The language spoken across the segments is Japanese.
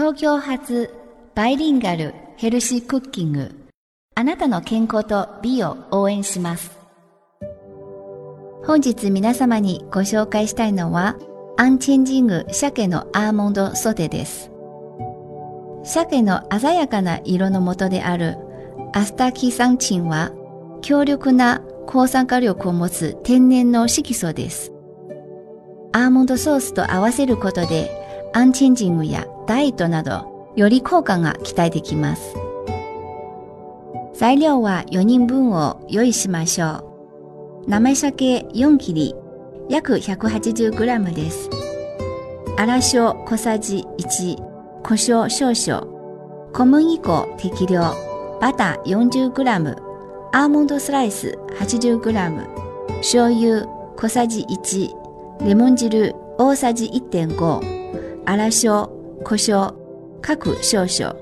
東京発バイリンガルヘルシークッキング。あなたの健康と美を応援します。本日皆様にご紹介したいのはアンチェンジング鮭のアーモンドソテです。鮭の鮮やかな色の元であるアスタキサンチンは強力な抗酸化力を持つ天然の色素です。アーモンドソースと合わせることでアンチェンジングやダイエットなどより効果が期待できます。材料は4人分を用意しましょう。生鮭4切り約 180g です。粗塩小さじ1胡椒少々。小麦粉適量バター 40g アーモンドスライス 80g 醤油小さじ1レモン汁大さじ1.5粗塩胡椒各少々。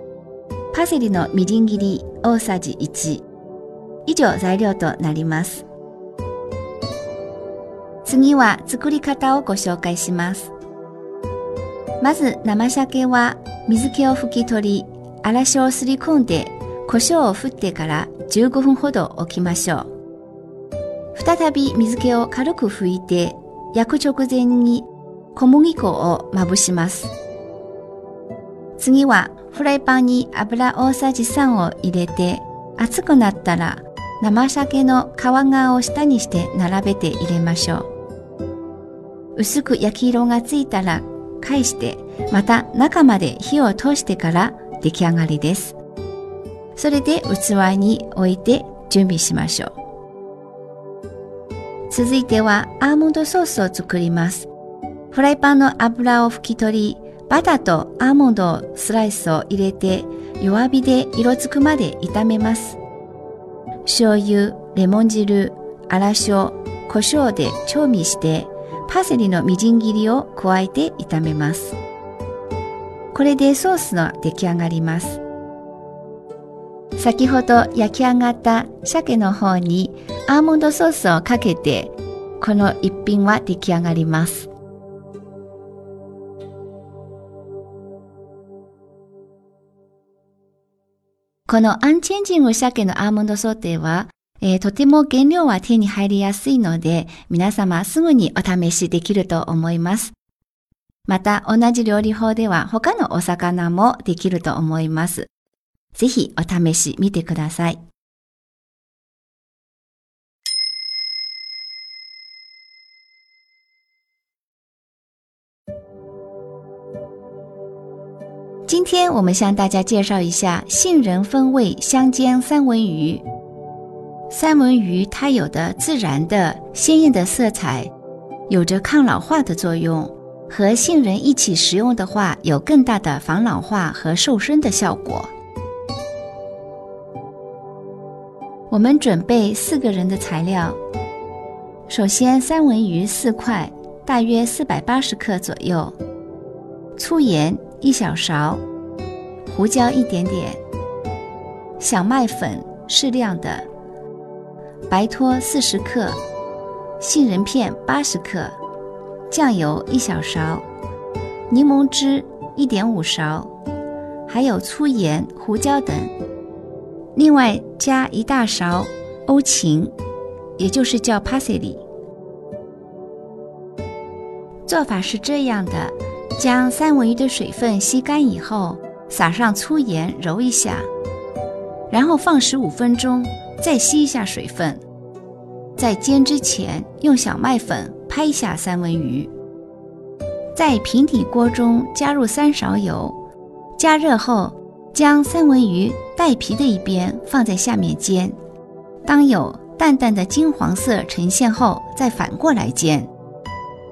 パセリのみじん切り大さじ1以上材料となります。次は作り方をご紹介します。まず生鮭は水気を拭き取り粗塩をすり込んで胡椒を振ってから15分ほど置きましょう。再び水気を軽く拭いて焼く直前に小麦粉をまぶします。次はフライパンに油大さじ3を入れて熱くなったら生鮭の皮側を下にして並べて入れましょう。薄く焼き色がついたら返してまた中まで火を通してから出来上がりです。それで器に置いて準備しましょう。続いてはアーモンドソースを作ります。フライパンの油を拭き取りバターとアーモンドスライスを入れて弱火で色づくまで炒めます醤油、レモン汁、粗塩、胡椒で調味してパセリのみじん切りを加えて炒めます。これでソースの出来上がります。先ほど焼き上がった鮭の方にアーモンドソースをかけてこの一品は出来上がります。このアンチェンジング鮭のアーモンドソーテーはえー、とても原料は手に入りやすいので、皆様すぐにお試しできると思います。また、同じ料理法では他のお魚もできると思います。ぜひお試し見てください。今天我们向大家介绍一下杏仁风味香煎三文鱼。三文鱼它有的自然的鲜艳的色彩，有着抗老化的作用，和杏仁一起食用的话，有更大的防老化和瘦身的效果。我们准备四个人的材料，首先三文鱼四块，大约四百八十克左右，粗盐一小勺，胡椒一点点，小麦粉适量的。白托四十克，杏仁片八十克，酱油一小勺，柠檬汁一点五勺，还有粗盐、胡椒等。另外加一大勺欧芹，也就是叫 parsley。做法是这样的：将三文鱼的水分吸干以后，撒上粗盐揉一下，然后放十五分钟。再吸一下水分，在煎之前用小麦粉拍一下三文鱼，在平底锅中加入三勺油，加热后将三文鱼带皮的一边放在下面煎，当有淡淡的金黄色呈现后再反过来煎，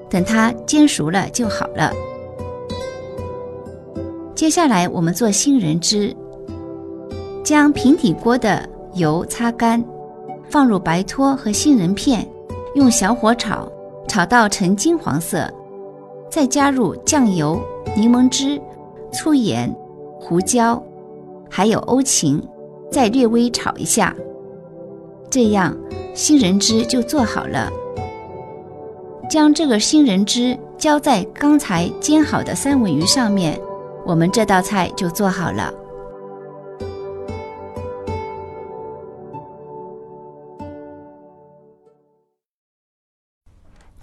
等它煎熟了就好了。接下来我们做杏仁汁，将平底锅的。油擦干，放入白托和杏仁片，用小火炒，炒到呈金黄色，再加入酱油、柠檬汁、粗盐、胡椒，还有欧芹，再略微炒一下，这样杏仁汁就做好了。将这个杏仁汁浇在刚才煎好的三文鱼上面，我们这道菜就做好了。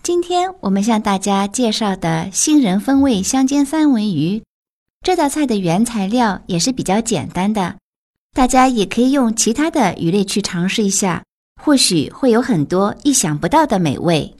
今天我们向大家介绍的杏仁风味香煎三文鱼，这道菜的原材料也是比较简单的，大家也可以用其他的鱼类去尝试一下，或许会有很多意想不到的美味。